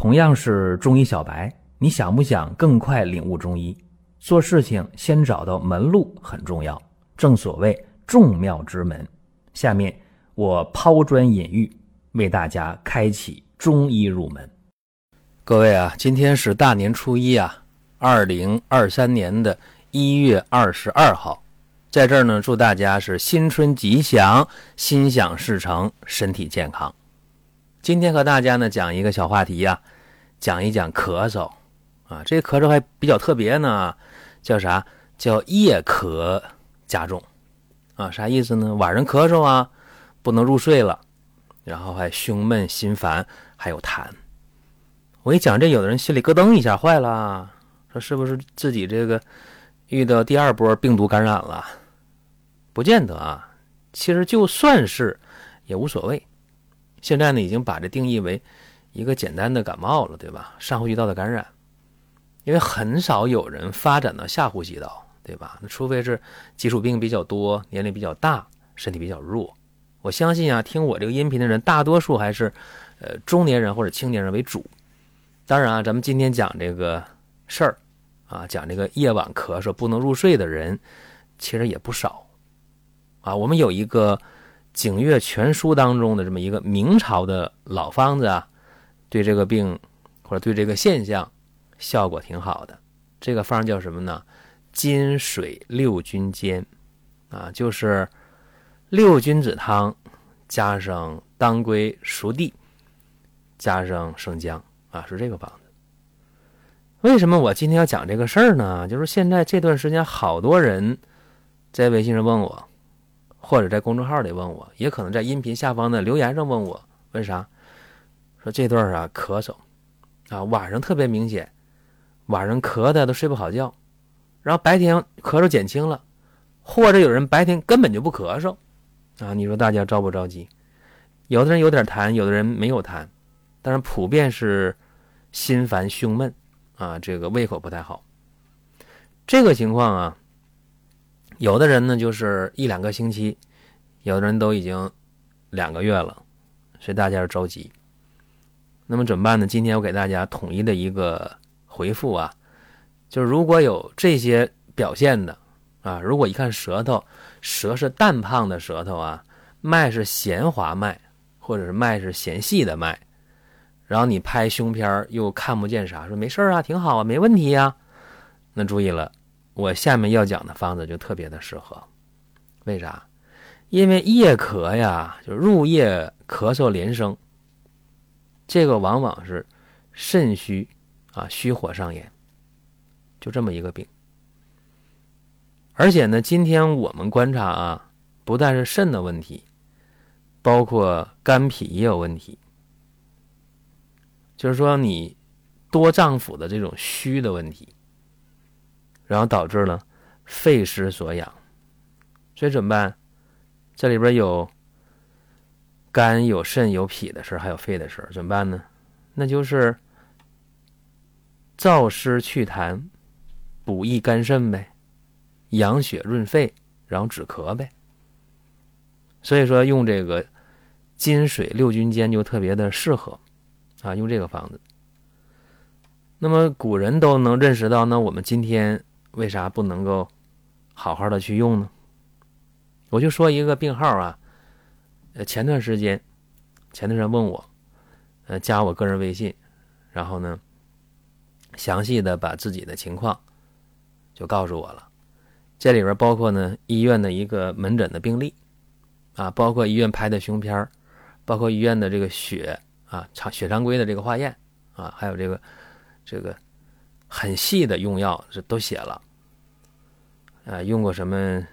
同样是中医小白，你想不想更快领悟中医？做事情先找到门路很重要，正所谓众妙之门。下面我抛砖引玉，为大家开启中医入门。各位啊，今天是大年初一啊，二零二三年的一月二十二号，在这儿呢，祝大家是新春吉祥，心想事成，身体健康。今天和大家呢讲一个小话题呀，讲一讲咳嗽啊，这咳嗽还比较特别呢，叫啥？叫夜咳加重啊？啥意思呢？晚上咳嗽啊，不能入睡了，然后还胸闷心烦，还有痰。我一讲这，有的人心里咯噔一下，坏了，说是不是自己这个遇到第二波病毒感染了？不见得啊，其实就算是也无所谓。现在呢，已经把这定义为一个简单的感冒了，对吧？上呼吸道的感染，因为很少有人发展到下呼吸道，对吧？那除非是基础病比较多、年龄比较大、身体比较弱。我相信啊，听我这个音频的人，大多数还是呃中年人或者青年人为主。当然啊，咱们今天讲这个事儿啊，讲这个夜晚咳嗽不能入睡的人，其实也不少啊。我们有一个。《景岳全书》当中的这么一个明朝的老方子啊，对这个病或者对这个现象效果挺好的。这个方叫什么呢？金水六君煎啊，就是六君子汤加上当归、熟地，加上生姜啊，是这个方子。为什么我今天要讲这个事儿呢？就是现在这段时间，好多人在微信上问我。或者在公众号里问我，也可能在音频下方的留言上问我，问啥？说这段啊咳嗽，啊晚上特别明显，晚上咳的都睡不好觉，然后白天咳嗽减轻了，或者有人白天根本就不咳嗽，啊你说大家着不着急？有的人有点痰，有的人没有痰，但是普遍是心烦胸闷，啊这个胃口不太好，这个情况啊。有的人呢，就是一两个星期；有的人都已经两个月了，所以大家要着急。那么怎么办呢？今天我给大家统一的一个回复啊，就是如果有这些表现的啊，如果一看舌头，舌是淡胖的舌头啊，脉是弦滑脉，或者是脉是弦细的脉，然后你拍胸片又看不见啥，说没事啊，挺好啊，没问题呀，那注意了。我下面要讲的方子就特别的适合，为啥？因为夜咳呀，就入夜咳嗽连声，这个往往是肾虚啊，虚火上炎，就这么一个病。而且呢，今天我们观察啊，不但是肾的问题，包括肝脾也有问题，就是说你多脏腑的这种虚的问题。然后导致了肺失所养，所以怎么办？这里边有肝、有肾、有脾的事还有肺的事怎么办呢？那就是燥湿祛痰、补益肝肾呗，养血润肺，然后止咳呗。所以说用这个金水六君煎就特别的适合啊，用这个方子。那么古人都能认识到，那我们今天。为啥不能够好好的去用呢？我就说一个病号啊，呃，前段时间，前段时间问我，呃，加我个人微信，然后呢，详细的把自己的情况就告诉我了。这里边包括呢医院的一个门诊的病历，啊，包括医院拍的胸片包括医院的这个血啊常血常规的这个化验啊，还有这个这个。很细的用药是都写了，啊，用过什么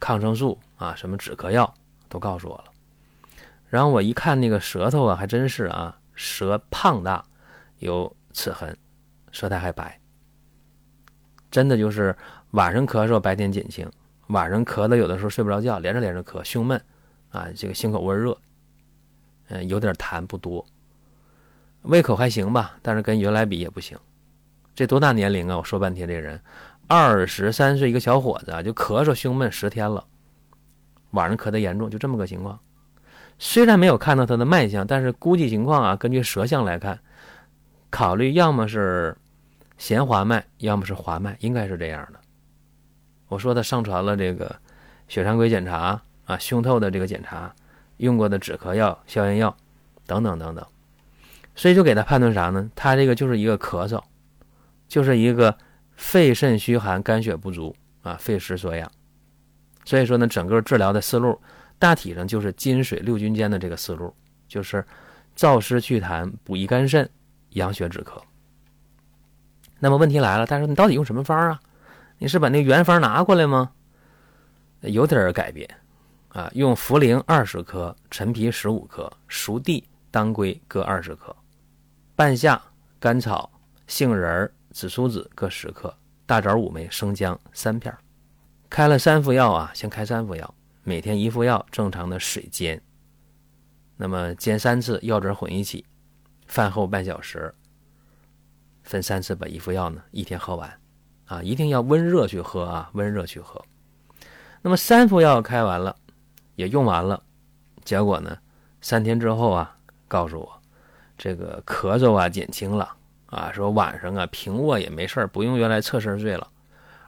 抗生素啊，什么止咳药都告诉我了。然后我一看那个舌头啊，还真是啊，舌胖大，有齿痕，舌苔还白，真的就是晚上咳嗽，白天减轻，晚上咳的有的时候睡不着觉，连着连着咳，胸闷啊，这个心口温热，嗯，有点痰不多，胃口还行吧，但是跟原来比也不行。这多大年龄啊！我说半天，这人二十三岁一个小伙子啊，就咳嗽胸闷十天了，晚上咳得严重，就这么个情况。虽然没有看到他的脉象，但是估计情况啊，根据舌象来看，考虑要么是弦滑脉，要么是滑脉，应该是这样的。我说他上传了这个血常规检查啊，胸透的这个检查，用过的止咳药、消炎药等等等等，所以就给他判断啥呢？他这个就是一个咳嗽，就是一个肺肾虚寒、肝血不足啊，肺湿所养。所以说呢，整个治疗的思路大体上就是金水六君间的这个思路，就是燥湿祛痰、补益肝肾、养血止咳。那么问题来了，但是你到底用什么方啊？你是把那原方拿过来吗？有点改变啊，用茯苓二十克、陈皮十五克、熟地、当归各二十克、半夏、甘草、杏仁、紫苏子各十克、大枣五枚、生姜三片。开了三副药啊，先开三副药，每天一副药，正常的水煎。那么煎三次，药汁混一起，饭后半小时，分三次把一副药呢一天喝完，啊，一定要温热去喝啊，温热去喝。那么三副药开完了，也用完了，结果呢，三天之后啊，告诉我这个咳嗽啊减轻了啊，说晚上啊平卧也没事不用原来侧身睡了，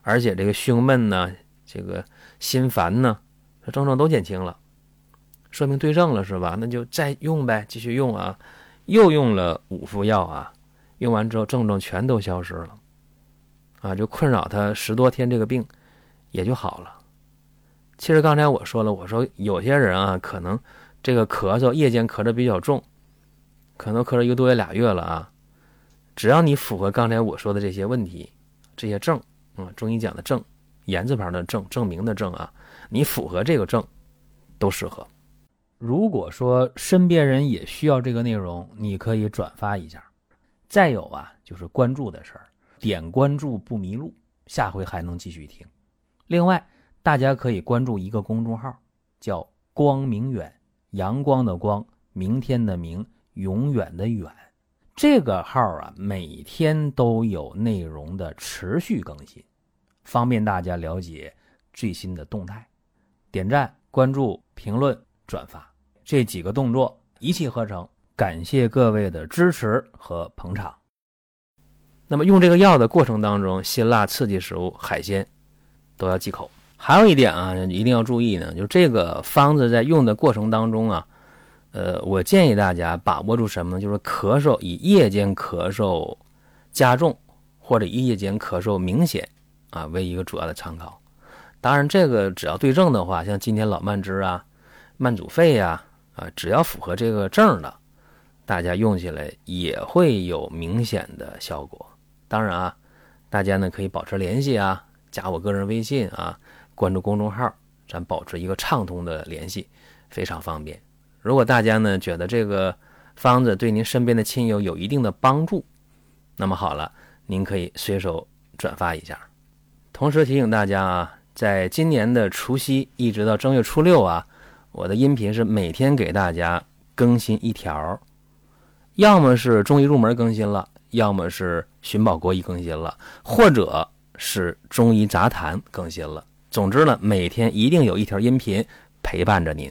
而且这个胸闷呢。这个心烦呢，症状都减轻了，说明对症了是吧？那就再用呗，继续用啊。又用了五副药啊，用完之后症状全都消失了，啊，就困扰他十多天这个病也就好了。其实刚才我说了，我说有些人啊，可能这个咳嗽夜间咳的比较重，可能咳了一个多月俩月了啊。只要你符合刚才我说的这些问题，这些症，嗯，中医讲的症。言字旁的证，证明的证啊，你符合这个证，都适合。如果说身边人也需要这个内容，你可以转发一下。再有啊，就是关注的事儿，点关注不迷路，下回还能继续听。另外，大家可以关注一个公众号，叫“光明远”，阳光的光，明天的明，永远的远。这个号啊，每天都有内容的持续更新。方便大家了解最新的动态，点赞、关注、评论、转发这几个动作一气呵成。感谢各位的支持和捧场。那么用这个药的过程当中，辛辣刺激食物、海鲜都要忌口。还有一点啊，一定要注意呢，就这个方子在用的过程当中啊，呃，我建议大家把握住什么呢？就是咳嗽以夜间咳嗽加重或者夜间咳嗽明显。啊，为一个主要的参考。当然，这个只要对症的话，像今天老慢支啊、慢阻肺呀，啊，只要符合这个症的，大家用起来也会有明显的效果。当然啊，大家呢可以保持联系啊，加我个人微信啊，关注公众号，咱保持一个畅通的联系，非常方便。如果大家呢觉得这个方子对您身边的亲友有一定的帮助，那么好了，您可以随手转发一下。同时提醒大家啊，在今年的除夕一直到正月初六啊，我的音频是每天给大家更新一条，要么是中医入门更新了，要么是寻宝国医更新了，或者是中医杂谈更新了。总之呢，每天一定有一条音频陪伴着您。